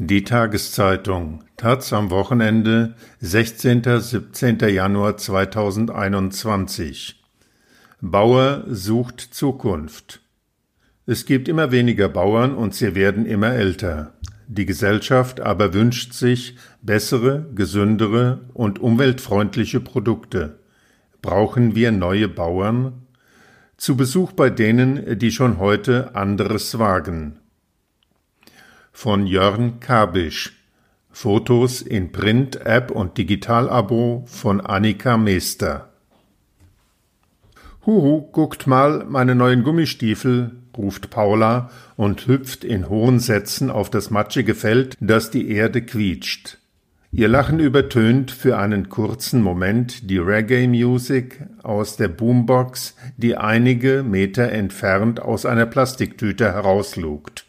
Die Tageszeitung Taz am Wochenende 16. 17. Januar 2021 Bauer sucht Zukunft Es gibt immer weniger Bauern und sie werden immer älter. Die Gesellschaft aber wünscht sich bessere, gesündere und umweltfreundliche Produkte. Brauchen wir neue Bauern? Zu Besuch bei denen, die schon heute anderes wagen von Jörn Kabisch. Fotos in Print, App und Digitalabo von Annika Meester. Huhu, guckt mal meine neuen Gummistiefel, ruft Paula und hüpft in hohen Sätzen auf das matschige Feld, das die Erde quietscht. Ihr Lachen übertönt für einen kurzen Moment die Reggae-Musik aus der Boombox, die einige Meter entfernt aus einer Plastiktüte herauslugt.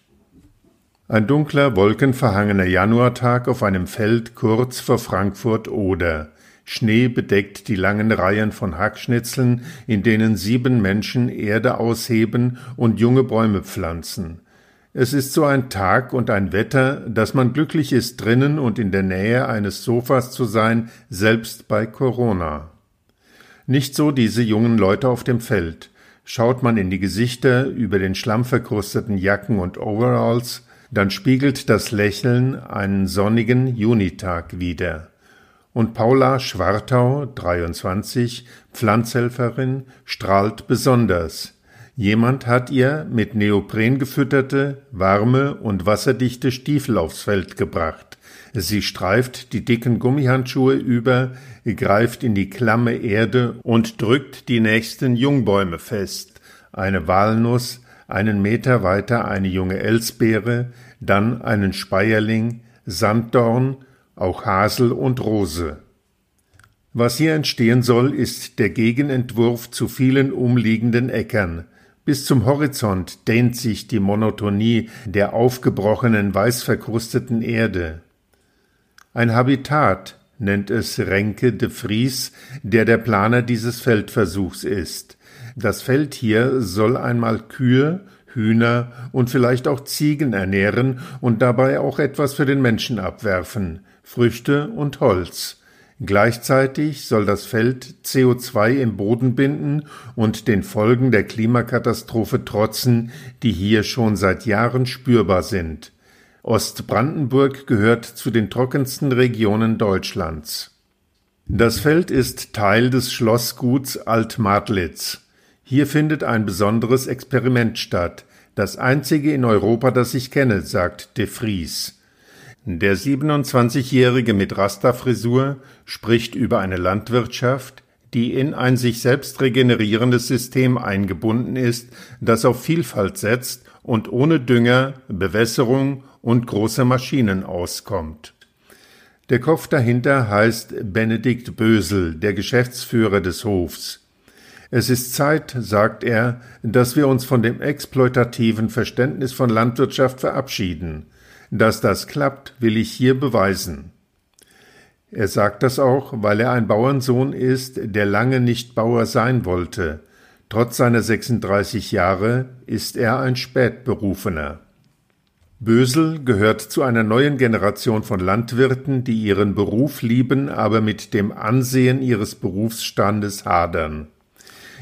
Ein dunkler, wolkenverhangener Januartag auf einem Feld kurz vor Frankfurt Oder. Schnee bedeckt die langen Reihen von Hackschnitzeln, in denen sieben Menschen Erde ausheben und junge Bäume pflanzen. Es ist so ein Tag und ein Wetter, dass man glücklich ist, drinnen und in der Nähe eines Sofas zu sein, selbst bei Corona. Nicht so diese jungen Leute auf dem Feld. Schaut man in die Gesichter über den schlammverkrusteten Jacken und Overalls, dann spiegelt das Lächeln einen sonnigen Junitag wider. Und Paula Schwartau, 23, Pflanzhelferin, strahlt besonders. Jemand hat ihr mit Neopren gefütterte, warme und wasserdichte Stiefel aufs Feld gebracht. Sie streift die dicken Gummihandschuhe über, greift in die klamme Erde und drückt die nächsten Jungbäume fest. Eine Walnuss, einen Meter weiter eine junge Elsbeere, dann einen Speierling, Sanddorn, auch Hasel und Rose. Was hier entstehen soll, ist der Gegenentwurf zu vielen umliegenden Äckern. Bis zum Horizont dehnt sich die Monotonie der aufgebrochenen, weißverkrusteten Erde. Ein Habitat nennt es Renke de Vries, der der Planer dieses Feldversuchs ist. Das Feld hier soll einmal Kühe, Hühner und vielleicht auch Ziegen ernähren und dabei auch etwas für den Menschen abwerfen, Früchte und Holz. Gleichzeitig soll das Feld CO2 im Boden binden und den Folgen der Klimakatastrophe trotzen, die hier schon seit Jahren spürbar sind. Ostbrandenburg gehört zu den trockensten Regionen Deutschlands. Das Feld ist Teil des Schlossguts Altmadlitz. Hier findet ein besonderes Experiment statt, das einzige in Europa, das ich kenne, sagt de Vries. Der 27-Jährige mit Rastafrisur spricht über eine Landwirtschaft, die in ein sich selbst regenerierendes System eingebunden ist, das auf Vielfalt setzt und ohne Dünger, Bewässerung und große Maschinen auskommt. Der Kopf dahinter heißt Benedikt Bösel, der Geschäftsführer des Hofs. Es ist Zeit, sagt er, dass wir uns von dem exploitativen Verständnis von Landwirtschaft verabschieden. Dass das klappt, will ich hier beweisen. Er sagt das auch, weil er ein Bauernsohn ist, der lange nicht Bauer sein wollte. Trotz seiner 36 Jahre ist er ein Spätberufener. Bösel gehört zu einer neuen Generation von Landwirten, die ihren Beruf lieben, aber mit dem Ansehen ihres Berufsstandes hadern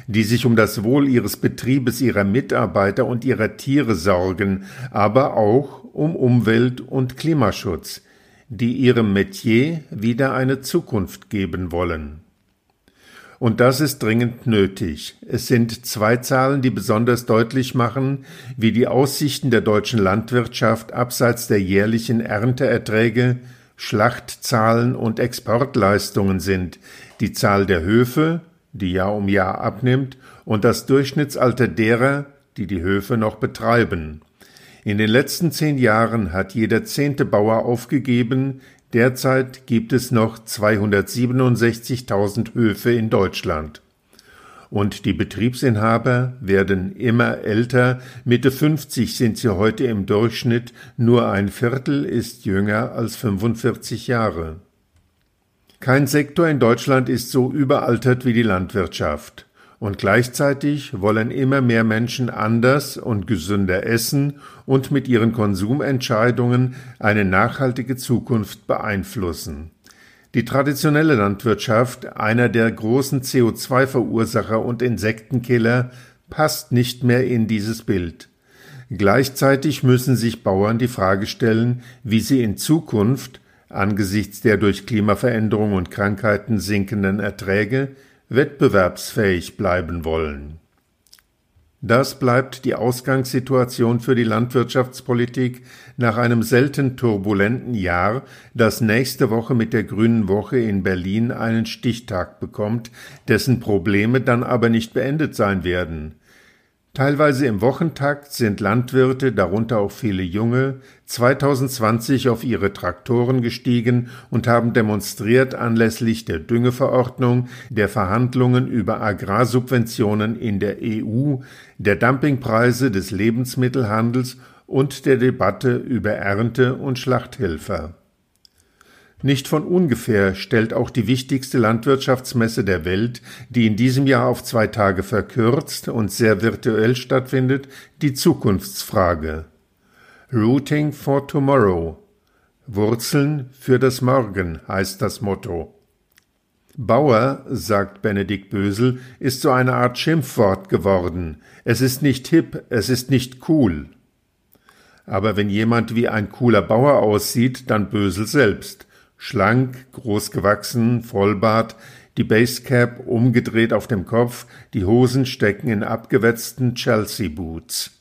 die sich um das Wohl ihres Betriebes, ihrer Mitarbeiter und ihrer Tiere sorgen, aber auch um Umwelt- und Klimaschutz, die ihrem Metier wieder eine Zukunft geben wollen. Und das ist dringend nötig. Es sind zwei Zahlen, die besonders deutlich machen, wie die Aussichten der deutschen Landwirtschaft abseits der jährlichen Ernteerträge, Schlachtzahlen und Exportleistungen sind, die Zahl der Höfe die Jahr um Jahr abnimmt, und das Durchschnittsalter derer, die die Höfe noch betreiben. In den letzten zehn Jahren hat jeder zehnte Bauer aufgegeben, derzeit gibt es noch 267.000 Höfe in Deutschland. Und die Betriebsinhaber werden immer älter, Mitte 50 sind sie heute im Durchschnitt, nur ein Viertel ist jünger als 45 Jahre. Kein Sektor in Deutschland ist so überaltert wie die Landwirtschaft. und gleichzeitig wollen immer mehr Menschen anders und gesünder essen und mit ihren Konsumentscheidungen eine nachhaltige Zukunft beeinflussen. Die traditionelle Landwirtschaft, einer der großen CO2-Verursacher und Insektenkiller, passt nicht mehr in dieses Bild. Gleichzeitig müssen sich Bauern die Frage stellen, wie sie in Zukunft angesichts der durch Klimaveränderung und Krankheiten sinkenden Erträge wettbewerbsfähig bleiben wollen. Das bleibt die Ausgangssituation für die Landwirtschaftspolitik nach einem selten turbulenten Jahr, das nächste Woche mit der Grünen Woche in Berlin einen Stichtag bekommt, dessen Probleme dann aber nicht beendet sein werden. Teilweise im Wochentakt sind Landwirte, darunter auch viele Junge, 2020 auf ihre Traktoren gestiegen und haben demonstriert anlässlich der Düngeverordnung, der Verhandlungen über Agrarsubventionen in der EU, der Dumpingpreise des Lebensmittelhandels und der Debatte über Ernte und Schlachthilfe. Nicht von ungefähr stellt auch die wichtigste Landwirtschaftsmesse der Welt, die in diesem Jahr auf zwei Tage verkürzt und sehr virtuell stattfindet, die Zukunftsfrage. Rooting for Tomorrow. Wurzeln für das Morgen heißt das Motto. Bauer, sagt Benedikt Bösel, ist so eine Art Schimpfwort geworden. Es ist nicht hip, es ist nicht cool. Aber wenn jemand wie ein cooler Bauer aussieht, dann Bösel selbst. Schlank, groß gewachsen, Vollbart, die Basecap umgedreht auf dem Kopf, die Hosen stecken in abgewetzten Chelsea Boots.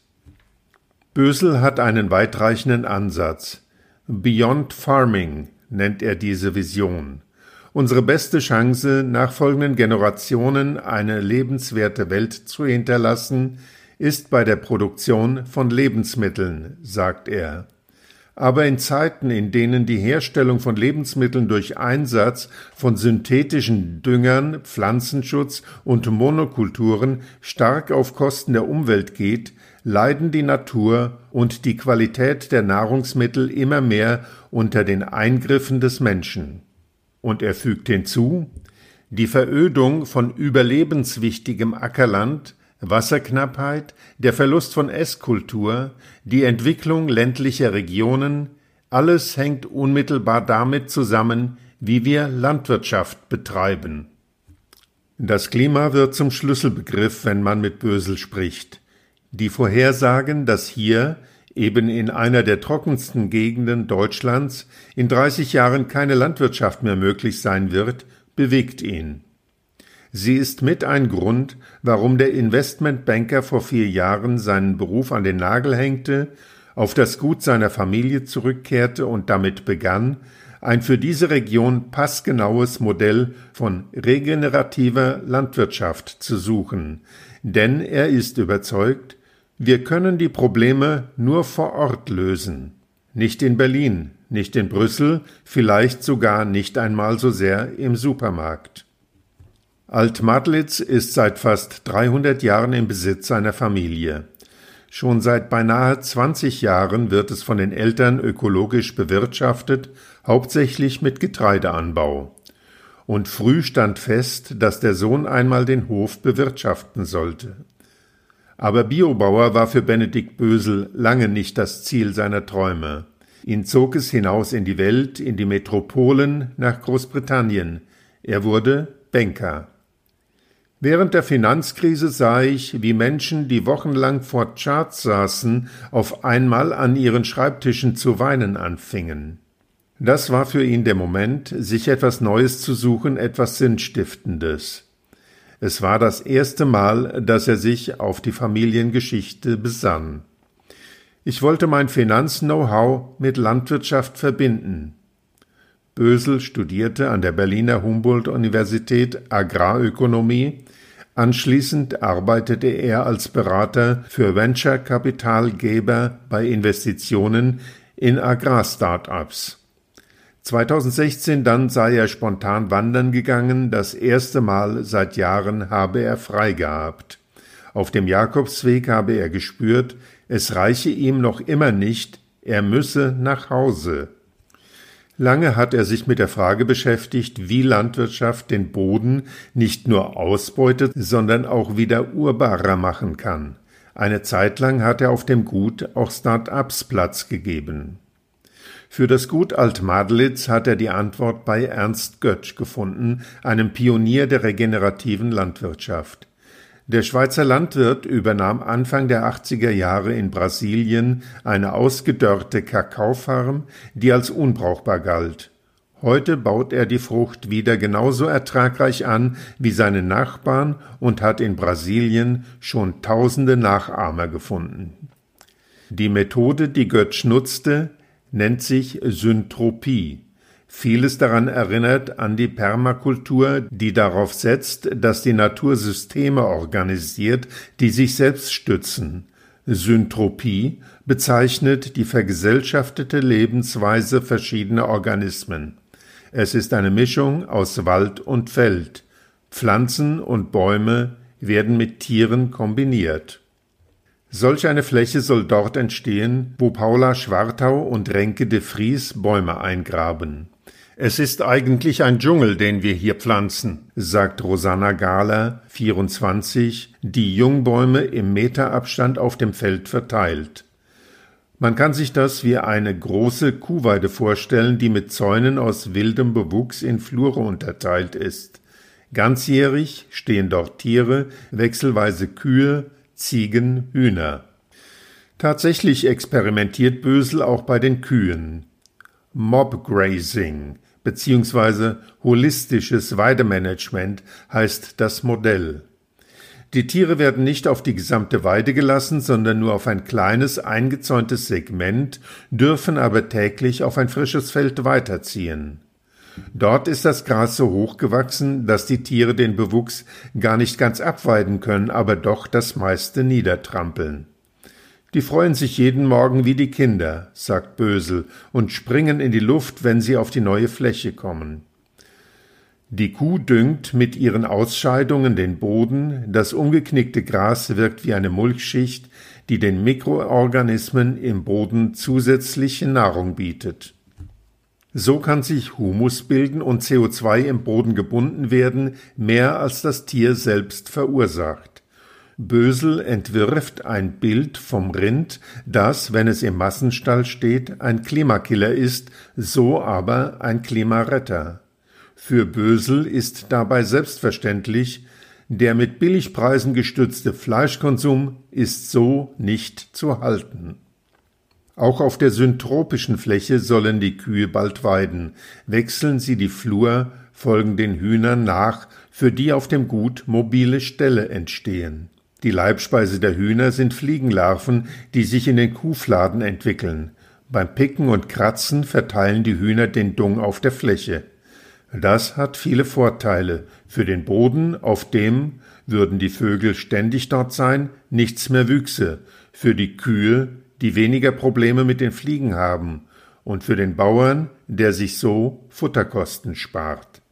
Bösel hat einen weitreichenden Ansatz. Beyond Farming nennt er diese Vision. Unsere beste Chance, nachfolgenden Generationen eine lebenswerte Welt zu hinterlassen, ist bei der Produktion von Lebensmitteln, sagt er. Aber in Zeiten, in denen die Herstellung von Lebensmitteln durch Einsatz von synthetischen Düngern, Pflanzenschutz und Monokulturen stark auf Kosten der Umwelt geht, leiden die Natur und die Qualität der Nahrungsmittel immer mehr unter den Eingriffen des Menschen. Und er fügt hinzu, die Verödung von überlebenswichtigem Ackerland Wasserknappheit, der Verlust von Esskultur, die Entwicklung ländlicher Regionen, alles hängt unmittelbar damit zusammen, wie wir Landwirtschaft betreiben. Das Klima wird zum Schlüsselbegriff, wenn man mit Bösel spricht. Die Vorhersagen, dass hier, eben in einer der trockensten Gegenden Deutschlands, in 30 Jahren keine Landwirtschaft mehr möglich sein wird, bewegt ihn. Sie ist mit ein Grund, warum der Investmentbanker vor vier Jahren seinen Beruf an den Nagel hängte, auf das Gut seiner Familie zurückkehrte und damit begann, ein für diese Region passgenaues Modell von regenerativer Landwirtschaft zu suchen, denn er ist überzeugt, wir können die Probleme nur vor Ort lösen, nicht in Berlin, nicht in Brüssel, vielleicht sogar nicht einmal so sehr im Supermarkt. Alt-Madlitz ist seit fast 300 Jahren im Besitz seiner Familie. Schon seit beinahe 20 Jahren wird es von den Eltern ökologisch bewirtschaftet, hauptsächlich mit Getreideanbau. Und früh stand fest, dass der Sohn einmal den Hof bewirtschaften sollte. Aber Biobauer war für Benedikt Bösel lange nicht das Ziel seiner Träume. Ihn zog es hinaus in die Welt, in die Metropolen, nach Großbritannien. Er wurde Banker. Während der Finanzkrise sah ich, wie Menschen, die wochenlang vor Charts saßen, auf einmal an ihren Schreibtischen zu weinen anfingen. Das war für ihn der Moment, sich etwas Neues zu suchen, etwas Sinnstiftendes. Es war das erste Mal, dass er sich auf die Familiengeschichte besann. Ich wollte mein Finanz-Know-how mit Landwirtschaft verbinden. Bösel studierte an der Berliner Humboldt-Universität Agrarökonomie. Anschließend arbeitete er als Berater für Venture-Kapitalgeber bei Investitionen in Agrar-Startups. 2016 dann sei er spontan wandern gegangen, das erste Mal seit Jahren habe er frei gehabt. Auf dem Jakobsweg habe er gespürt, es reiche ihm noch immer nicht, er müsse nach Hause. Lange hat er sich mit der Frage beschäftigt, wie Landwirtschaft den Boden nicht nur ausbeutet, sondern auch wieder urbarer machen kann. Eine Zeit lang hat er auf dem Gut auch Start-ups Platz gegeben. Für das Gut Altmadlitz hat er die Antwort bei Ernst Götsch gefunden, einem Pionier der regenerativen Landwirtschaft. Der Schweizer Landwirt übernahm Anfang der 80er Jahre in Brasilien eine ausgedörrte Kakaofarm, die als unbrauchbar galt. Heute baut er die Frucht wieder genauso ertragreich an wie seine Nachbarn und hat in Brasilien schon tausende Nachahmer gefunden. Die Methode, die Götsch nutzte, nennt sich Syntropie. Vieles daran erinnert an die Permakultur, die darauf setzt, dass die Natur Systeme organisiert, die sich selbst stützen. Syntropie bezeichnet die vergesellschaftete Lebensweise verschiedener Organismen. Es ist eine Mischung aus Wald und Feld. Pflanzen und Bäume werden mit Tieren kombiniert. Solch eine Fläche soll dort entstehen, wo Paula Schwartau und Renke de Vries Bäume eingraben. Es ist eigentlich ein Dschungel, den wir hier pflanzen, sagt Rosanna Gahler, 24, die Jungbäume im Meterabstand auf dem Feld verteilt. Man kann sich das wie eine große Kuhweide vorstellen, die mit Zäunen aus wildem Bewuchs in Flure unterteilt ist. Ganzjährig stehen dort Tiere, wechselweise Kühe, Ziegen, Hühner. Tatsächlich experimentiert Bösel auch bei den Kühen. Mobgrazing beziehungsweise holistisches Weidemanagement heißt das Modell. Die Tiere werden nicht auf die gesamte Weide gelassen, sondern nur auf ein kleines eingezäuntes Segment, dürfen aber täglich auf ein frisches Feld weiterziehen. Dort ist das Gras so hoch gewachsen, dass die Tiere den Bewuchs gar nicht ganz abweiden können, aber doch das meiste niedertrampeln. Die freuen sich jeden Morgen wie die Kinder, sagt Bösel, und springen in die Luft, wenn sie auf die neue Fläche kommen. Die Kuh düngt mit ihren Ausscheidungen den Boden, das umgeknickte Gras wirkt wie eine Mulchschicht, die den Mikroorganismen im Boden zusätzliche Nahrung bietet. So kann sich Humus bilden und CO2 im Boden gebunden werden, mehr als das Tier selbst verursacht. Bösel entwirft ein Bild vom Rind, das, wenn es im Massenstall steht, ein Klimakiller ist, so aber ein Klimaretter. Für Bösel ist dabei selbstverständlich, der mit Billigpreisen gestützte Fleischkonsum ist so nicht zu halten. Auch auf der syntropischen Fläche sollen die Kühe bald weiden. Wechseln sie die Flur, folgen den Hühnern nach, für die auf dem Gut mobile Ställe entstehen. Die Leibspeise der Hühner sind Fliegenlarven, die sich in den Kuhfladen entwickeln. Beim Picken und Kratzen verteilen die Hühner den Dung auf der Fläche. Das hat viele Vorteile. Für den Boden, auf dem, würden die Vögel ständig dort sein, nichts mehr wüchse. Für die Kühe, die weniger Probleme mit den Fliegen haben. Und für den Bauern, der sich so Futterkosten spart.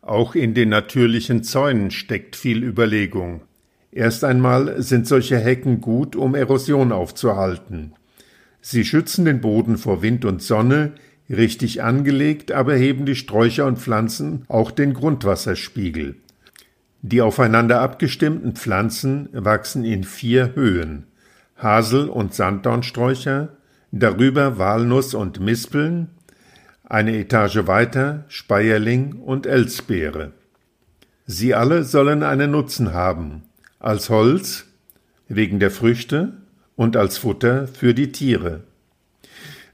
Auch in den natürlichen Zäunen steckt viel Überlegung. Erst einmal sind solche Hecken gut, um Erosion aufzuhalten. Sie schützen den Boden vor Wind und Sonne, richtig angelegt, aber heben die Sträucher und Pflanzen auch den Grundwasserspiegel. Die aufeinander abgestimmten Pflanzen wachsen in vier Höhen. Hasel- und Sanddornsträucher, darüber Walnuss und Mispeln, eine Etage weiter Speierling und Elsbeere. Sie alle sollen einen Nutzen haben als Holz wegen der Früchte und als Futter für die Tiere.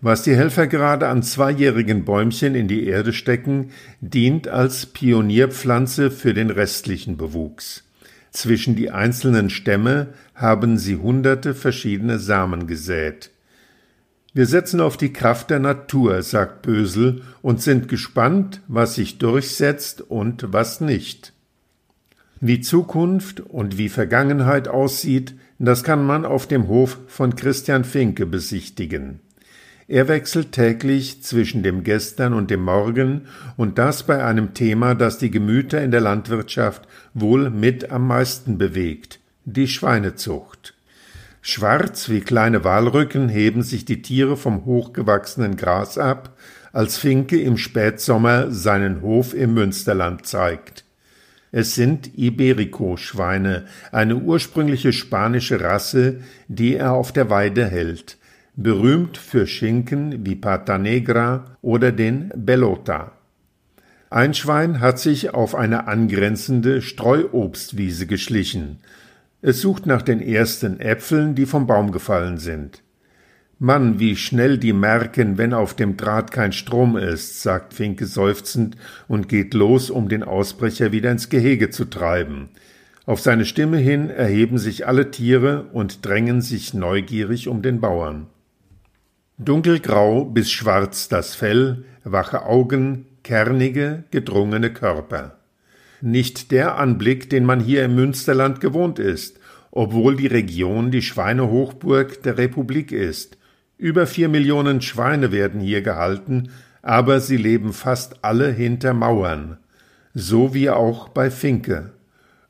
Was die Helfer gerade an zweijährigen Bäumchen in die Erde stecken, dient als Pionierpflanze für den restlichen Bewuchs. Zwischen die einzelnen Stämme haben sie hunderte verschiedene Samen gesät. Wir setzen auf die Kraft der Natur, sagt Bösel, und sind gespannt, was sich durchsetzt und was nicht. Wie Zukunft und wie Vergangenheit aussieht, das kann man auf dem Hof von Christian Finke besichtigen. Er wechselt täglich zwischen dem Gestern und dem Morgen und das bei einem Thema, das die Gemüter in der Landwirtschaft wohl mit am meisten bewegt, die Schweinezucht. Schwarz wie kleine Walrücken heben sich die Tiere vom hochgewachsenen Gras ab, als Finke im Spätsommer seinen Hof im Münsterland zeigt. Es sind Iberico-Schweine, eine ursprüngliche spanische Rasse, die er auf der Weide hält, berühmt für Schinken wie Pata Negra oder den Bellota. Ein Schwein hat sich auf eine angrenzende Streuobstwiese geschlichen. Es sucht nach den ersten Äpfeln, die vom Baum gefallen sind. Mann, wie schnell die merken, wenn auf dem Draht kein Strom ist, sagt Finke seufzend und geht los, um den Ausbrecher wieder ins Gehege zu treiben. Auf seine Stimme hin erheben sich alle Tiere und drängen sich neugierig um den Bauern. Dunkelgrau bis schwarz das Fell, wache Augen, kernige, gedrungene Körper. Nicht der Anblick, den man hier im Münsterland gewohnt ist, obwohl die Region die Schweinehochburg der Republik ist. Über vier Millionen Schweine werden hier gehalten, aber sie leben fast alle hinter Mauern. So wie auch bei Finke.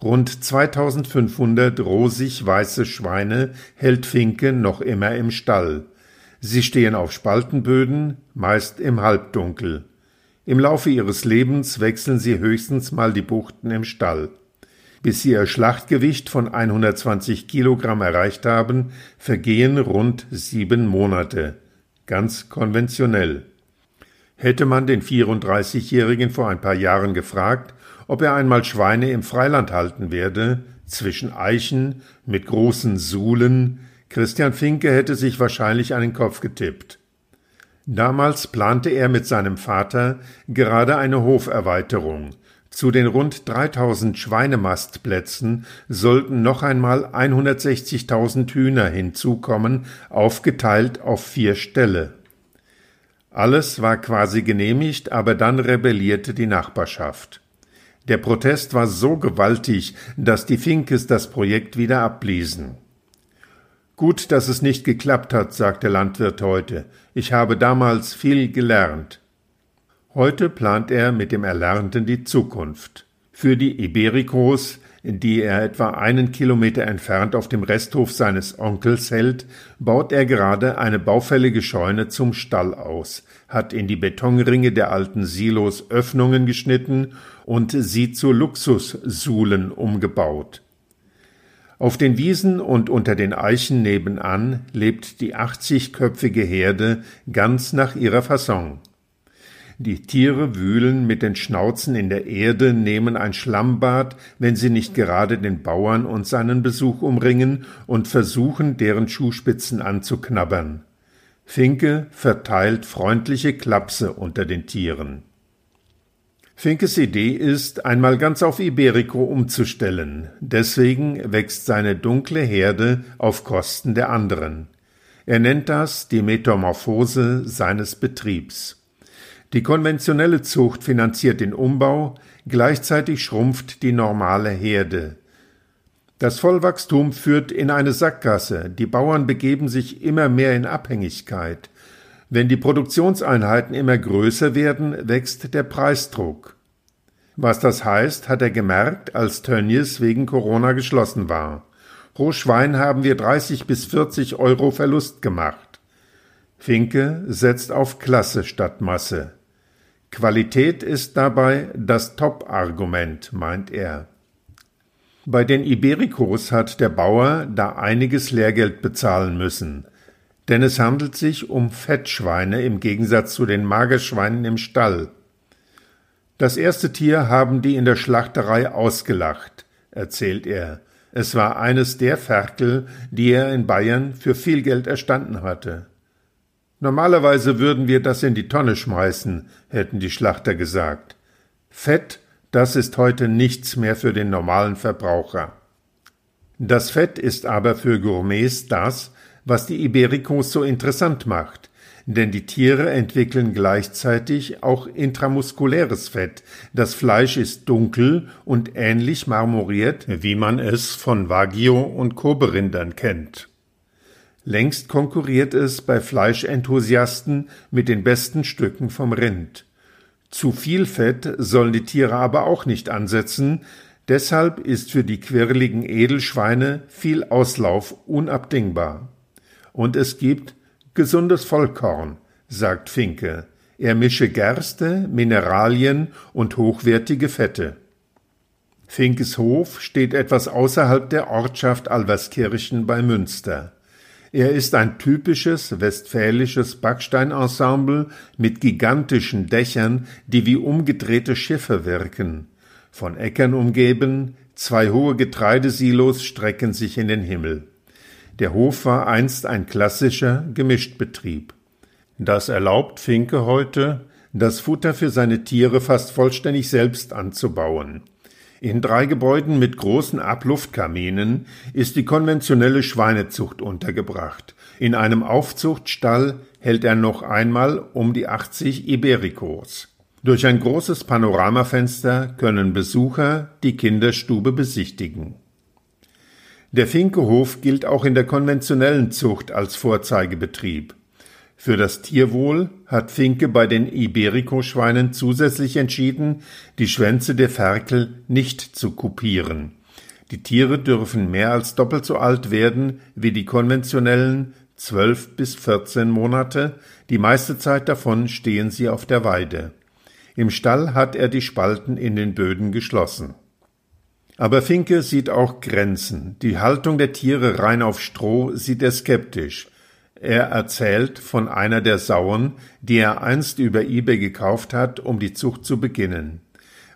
Rund 2500 rosig weiße Schweine hält Finke noch immer im Stall. Sie stehen auf Spaltenböden, meist im Halbdunkel. Im Laufe ihres Lebens wechseln sie höchstens mal die Buchten im Stall. Bis sie ihr Schlachtgewicht von 120 Kilogramm erreicht haben, vergehen rund sieben Monate. Ganz konventionell. Hätte man den 34-Jährigen vor ein paar Jahren gefragt, ob er einmal Schweine im Freiland halten werde, zwischen Eichen, mit großen Suhlen, Christian Finke hätte sich wahrscheinlich einen Kopf getippt. Damals plante er mit seinem Vater gerade eine Hoferweiterung, zu den rund 3000 Schweinemastplätzen sollten noch einmal 160.000 Hühner hinzukommen, aufgeteilt auf vier Ställe. Alles war quasi genehmigt, aber dann rebellierte die Nachbarschaft. Der Protest war so gewaltig, dass die Finkes das Projekt wieder abbliesen. Gut, dass es nicht geklappt hat, sagt der Landwirt heute. Ich habe damals viel gelernt. Heute plant er mit dem Erlernten die Zukunft. Für die Ibericos, die er etwa einen Kilometer entfernt auf dem Resthof seines Onkels hält, baut er gerade eine baufällige Scheune zum Stall aus, hat in die Betonringe der alten Silos Öffnungen geschnitten und sie zu Luxussuhlen umgebaut. Auf den Wiesen und unter den Eichen nebenan lebt die 80-köpfige Herde ganz nach ihrer Fasson. Die Tiere wühlen mit den Schnauzen in der Erde, nehmen ein Schlammbad, wenn sie nicht gerade den Bauern und seinen Besuch umringen und versuchen, deren Schuhspitzen anzuknabbern. Finke verteilt freundliche Klapse unter den Tieren. Finkes Idee ist, einmal ganz auf Iberico umzustellen. Deswegen wächst seine dunkle Herde auf Kosten der anderen. Er nennt das die Metamorphose seines Betriebs. Die konventionelle Zucht finanziert den Umbau, gleichzeitig schrumpft die normale Herde. Das Vollwachstum führt in eine Sackgasse, die Bauern begeben sich immer mehr in Abhängigkeit. Wenn die Produktionseinheiten immer größer werden, wächst der Preisdruck. Was das heißt, hat er gemerkt, als Tönnies wegen Corona geschlossen war. Pro Schwein haben wir 30 bis 40 Euro Verlust gemacht. Finke setzt auf Klasse statt Masse. Qualität ist dabei das Top-Argument, meint er. Bei den Ibericos hat der Bauer da einiges Lehrgeld bezahlen müssen, denn es handelt sich um Fettschweine im Gegensatz zu den Magerschweinen im Stall. Das erste Tier haben die in der Schlachterei ausgelacht, erzählt er. Es war eines der Ferkel, die er in Bayern für viel Geld erstanden hatte. Normalerweise würden wir das in die Tonne schmeißen, hätten die Schlachter gesagt. Fett, das ist heute nichts mehr für den normalen Verbraucher. Das Fett ist aber für Gourmets das, was die Ibericos so interessant macht, denn die Tiere entwickeln gleichzeitig auch intramuskuläres Fett. Das Fleisch ist dunkel und ähnlich marmoriert, wie man es von Wagyu und Koberindern kennt. Längst konkurriert es bei Fleischenthusiasten mit den besten Stücken vom Rind. Zu viel Fett sollen die Tiere aber auch nicht ansetzen, deshalb ist für die quirligen Edelschweine viel Auslauf unabdingbar. Und es gibt gesundes Vollkorn, sagt Finke. er mische Gerste, Mineralien und hochwertige Fette. Finkes Hof steht etwas außerhalb der Ortschaft Alverskirchen bei Münster. Er ist ein typisches westfälisches Backsteinensemble mit gigantischen Dächern, die wie umgedrehte Schiffe wirken. Von Äckern umgeben, zwei hohe Getreidesilos strecken sich in den Himmel. Der Hof war einst ein klassischer Gemischtbetrieb. Das erlaubt Finke heute, das Futter für seine Tiere fast vollständig selbst anzubauen. In drei Gebäuden mit großen Abluftkaminen ist die konventionelle Schweinezucht untergebracht. In einem Aufzuchtstall hält er noch einmal um die 80 Iberikos. Durch ein großes Panoramafenster können Besucher die Kinderstube besichtigen. Der Finkehof gilt auch in der konventionellen Zucht als Vorzeigebetrieb. Für das Tierwohl hat Finke bei den Iberico-Schweinen zusätzlich entschieden, die Schwänze der Ferkel nicht zu kupieren. Die Tiere dürfen mehr als doppelt so alt werden wie die konventionellen zwölf bis vierzehn Monate, die meiste Zeit davon stehen sie auf der Weide. Im Stall hat er die Spalten in den Böden geschlossen. Aber Finke sieht auch Grenzen. Die Haltung der Tiere rein auf Stroh sieht er skeptisch. Er erzählt von einer der Sauen, die er einst über eBay gekauft hat, um die Zucht zu beginnen.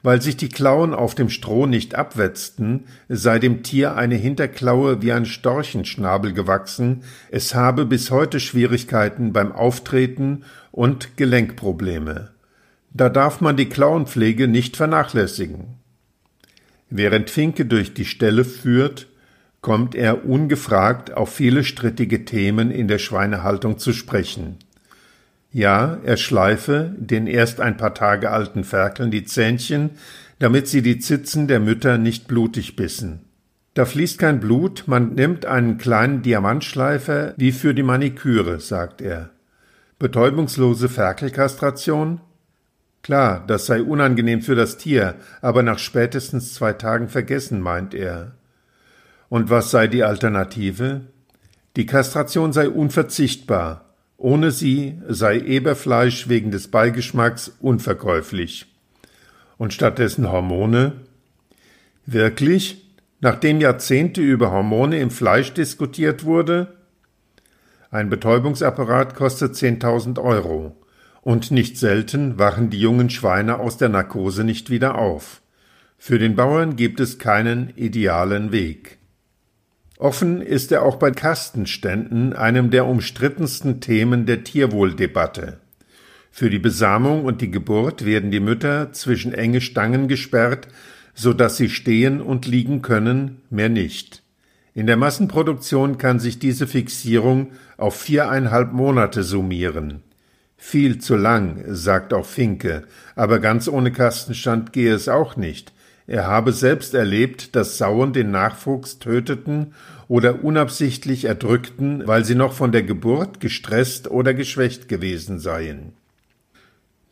Weil sich die Klauen auf dem Stroh nicht abwetzten, sei dem Tier eine Hinterklaue wie ein Storchenschnabel gewachsen, es habe bis heute Schwierigkeiten beim Auftreten und Gelenkprobleme. Da darf man die Klauenpflege nicht vernachlässigen. Während Finke durch die Ställe führt, kommt er ungefragt auf viele strittige Themen in der Schweinehaltung zu sprechen. Ja, er schleife den erst ein paar Tage alten Ferkeln die Zähnchen, damit sie die Zitzen der Mütter nicht blutig bissen. Da fließt kein Blut, man nimmt einen kleinen Diamantschleifer wie für die Maniküre, sagt er. Betäubungslose Ferkelkastration? Klar, das sei unangenehm für das Tier, aber nach spätestens zwei Tagen vergessen, meint er. Und was sei die Alternative? Die Kastration sei unverzichtbar. Ohne sie sei Eberfleisch wegen des Beigeschmacks unverkäuflich. Und stattdessen Hormone? Wirklich? Nachdem Jahrzehnte über Hormone im Fleisch diskutiert wurde? Ein Betäubungsapparat kostet 10.000 Euro. Und nicht selten wachen die jungen Schweine aus der Narkose nicht wieder auf. Für den Bauern gibt es keinen idealen Weg. Offen ist er auch bei Kastenständen, einem der umstrittensten Themen der Tierwohldebatte. Für die Besamung und die Geburt werden die Mütter zwischen enge Stangen gesperrt, so dass sie stehen und liegen können, mehr nicht. In der Massenproduktion kann sich diese Fixierung auf viereinhalb Monate summieren. Viel zu lang, sagt auch Finke, aber ganz ohne Kastenstand gehe es auch nicht. Er habe selbst erlebt, dass Sauen den Nachwuchs töteten oder unabsichtlich erdrückten, weil sie noch von der Geburt gestresst oder geschwächt gewesen seien.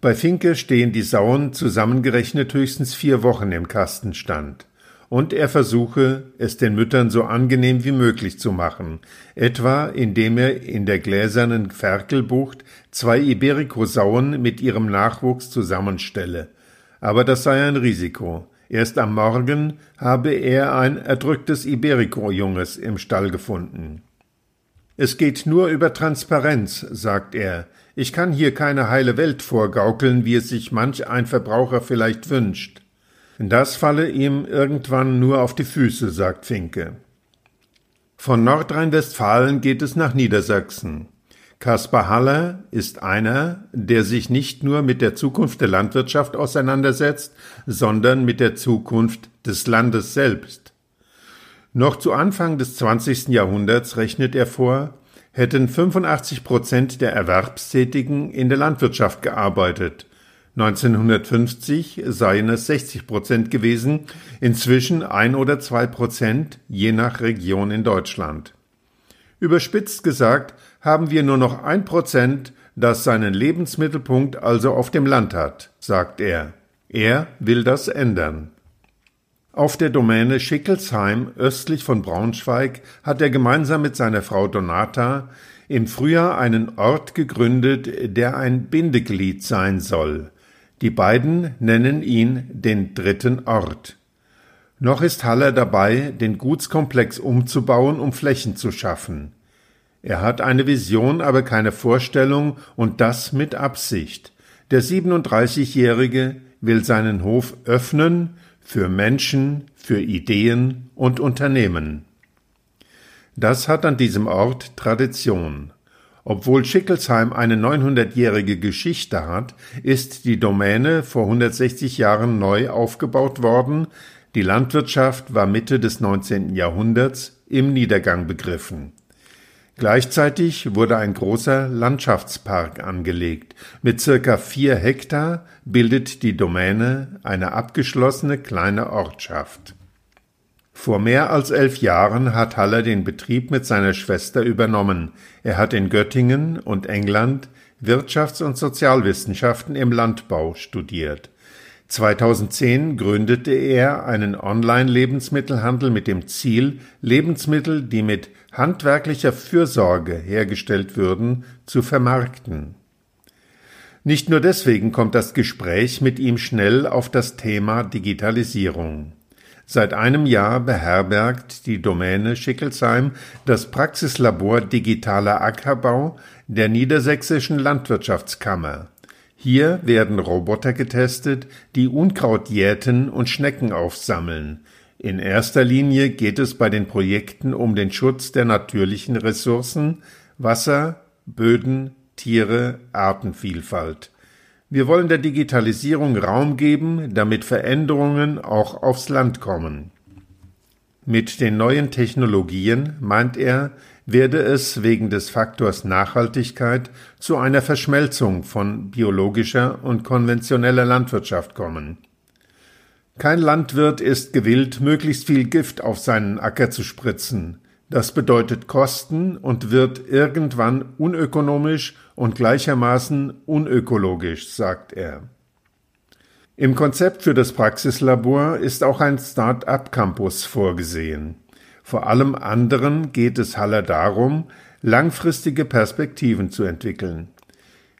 Bei Finke stehen die Sauen zusammengerechnet höchstens vier Wochen im Kastenstand. Und er versuche, es den Müttern so angenehm wie möglich zu machen, etwa indem er in der gläsernen Ferkelbucht zwei Iberico-Sauen mit ihrem Nachwuchs zusammenstelle. Aber das sei ein Risiko. Erst am Morgen habe er ein erdrücktes Iberico-Junges im Stall gefunden. Es geht nur über Transparenz, sagt er. Ich kann hier keine heile Welt vorgaukeln, wie es sich manch ein Verbraucher vielleicht wünscht. Das falle ihm irgendwann nur auf die Füße, sagt Finke. Von Nordrhein-Westfalen geht es nach Niedersachsen. Kaspar Haller ist einer, der sich nicht nur mit der Zukunft der Landwirtschaft auseinandersetzt, sondern mit der Zukunft des Landes selbst. Noch zu Anfang des 20. Jahrhunderts rechnet er vor, hätten 85 Prozent der Erwerbstätigen in der Landwirtschaft gearbeitet. 1950 seien es 60 Prozent gewesen, inzwischen ein oder zwei Prozent je nach Region in Deutschland. Überspitzt gesagt haben wir nur noch ein Prozent, das seinen Lebensmittelpunkt also auf dem Land hat, sagt er. Er will das ändern. Auf der Domäne Schickelsheim östlich von Braunschweig hat er gemeinsam mit seiner Frau Donata im Frühjahr einen Ort gegründet, der ein Bindeglied sein soll. Die beiden nennen ihn den dritten Ort. Noch ist Haller dabei, den Gutskomplex umzubauen, um Flächen zu schaffen. Er hat eine Vision, aber keine Vorstellung und das mit Absicht. Der 37-Jährige will seinen Hof öffnen für Menschen, für Ideen und Unternehmen. Das hat an diesem Ort Tradition. Obwohl Schickelsheim eine 900-jährige Geschichte hat, ist die Domäne vor 160 Jahren neu aufgebaut worden. Die Landwirtschaft war Mitte des 19. Jahrhunderts im Niedergang begriffen. Gleichzeitig wurde ein großer Landschaftspark angelegt. Mit circa vier Hektar bildet die Domäne eine abgeschlossene kleine Ortschaft. Vor mehr als elf Jahren hat Haller den Betrieb mit seiner Schwester übernommen. Er hat in Göttingen und England Wirtschafts- und Sozialwissenschaften im Landbau studiert. 2010 gründete er einen Online-Lebensmittelhandel mit dem Ziel, Lebensmittel, die mit handwerklicher Fürsorge hergestellt würden, zu vermarkten. Nicht nur deswegen kommt das Gespräch mit ihm schnell auf das Thema Digitalisierung. Seit einem Jahr beherbergt die Domäne Schickelsheim das Praxislabor Digitaler Ackerbau der Niedersächsischen Landwirtschaftskammer. Hier werden Roboter getestet, die Unkraut jäten und Schnecken aufsammeln. In erster Linie geht es bei den Projekten um den Schutz der natürlichen Ressourcen Wasser, Böden, Tiere, Artenvielfalt. Wir wollen der Digitalisierung Raum geben, damit Veränderungen auch aufs Land kommen. Mit den neuen Technologien, meint er, werde es wegen des Faktors Nachhaltigkeit zu einer Verschmelzung von biologischer und konventioneller Landwirtschaft kommen. Kein Landwirt ist gewillt, möglichst viel Gift auf seinen Acker zu spritzen. Das bedeutet Kosten und wird irgendwann unökonomisch und gleichermaßen unökologisch, sagt er. Im Konzept für das Praxislabor ist auch ein Start-up-Campus vorgesehen. Vor allem anderen geht es Haller darum, langfristige Perspektiven zu entwickeln.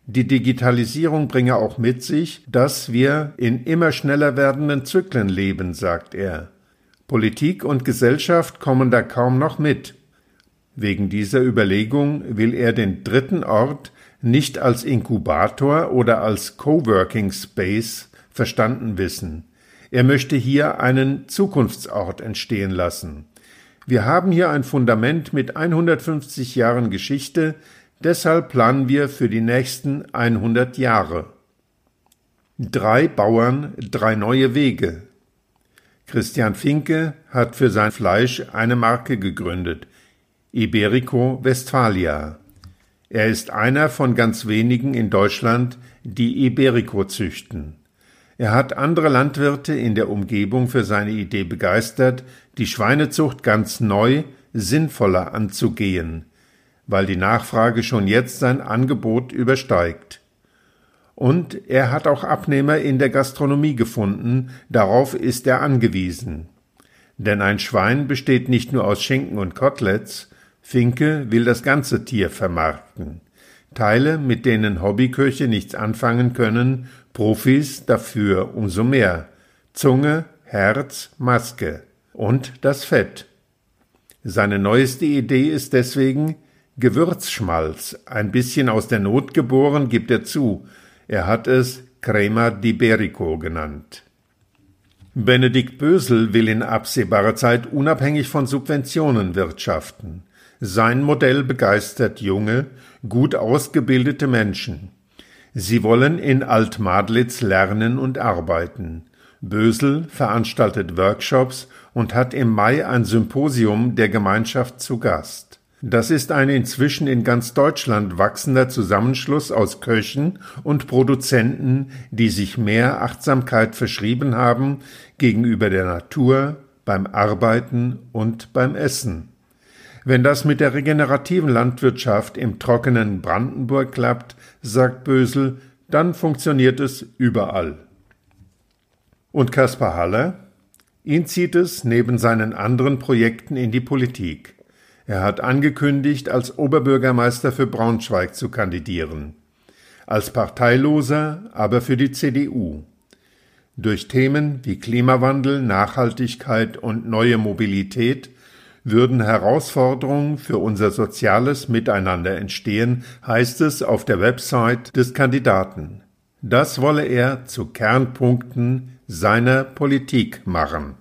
Die Digitalisierung bringe auch mit sich, dass wir in immer schneller werdenden Zyklen leben, sagt er. Politik und Gesellschaft kommen da kaum noch mit. Wegen dieser Überlegung will er den dritten Ort nicht als Inkubator oder als Coworking Space verstanden wissen. Er möchte hier einen Zukunftsort entstehen lassen. Wir haben hier ein Fundament mit 150 Jahren Geschichte, deshalb planen wir für die nächsten 100 Jahre. Drei Bauern, drei neue Wege. Christian Finke hat für sein Fleisch eine Marke gegründet, Iberico Westphalia. Er ist einer von ganz wenigen in Deutschland, die Iberico züchten. Er hat andere Landwirte in der Umgebung für seine Idee begeistert, die Schweinezucht ganz neu, sinnvoller anzugehen, weil die Nachfrage schon jetzt sein Angebot übersteigt. Und er hat auch Abnehmer in der Gastronomie gefunden, darauf ist er angewiesen. Denn ein Schwein besteht nicht nur aus Schinken und Koteletts, Finke will das ganze Tier vermarkten. Teile, mit denen Hobbyköche nichts anfangen können, Profis dafür umso mehr. Zunge, Herz, Maske und das Fett. Seine neueste Idee ist deswegen Gewürzschmalz, ein bisschen aus der Not geboren, gibt er zu. Er hat es Crema di Berico genannt. Benedikt Bösel will in absehbarer Zeit unabhängig von Subventionen wirtschaften. Sein Modell begeistert junge, gut ausgebildete Menschen. Sie wollen in Altmadlitz lernen und arbeiten. Bösel veranstaltet Workshops und hat im Mai ein Symposium der Gemeinschaft zu Gast. Das ist ein inzwischen in ganz Deutschland wachsender Zusammenschluss aus Köchen und Produzenten, die sich mehr Achtsamkeit verschrieben haben gegenüber der Natur, beim Arbeiten und beim Essen. Wenn das mit der regenerativen Landwirtschaft im trockenen Brandenburg klappt, sagt Bösel, dann funktioniert es überall. Und Kaspar Haller? Ihn zieht es neben seinen anderen Projekten in die Politik. Er hat angekündigt, als Oberbürgermeister für Braunschweig zu kandidieren. Als Parteiloser, aber für die CDU. Durch Themen wie Klimawandel, Nachhaltigkeit und neue Mobilität würden Herausforderungen für unser soziales Miteinander entstehen, heißt es auf der Website des Kandidaten. Das wolle er zu Kernpunkten seiner Politik machen.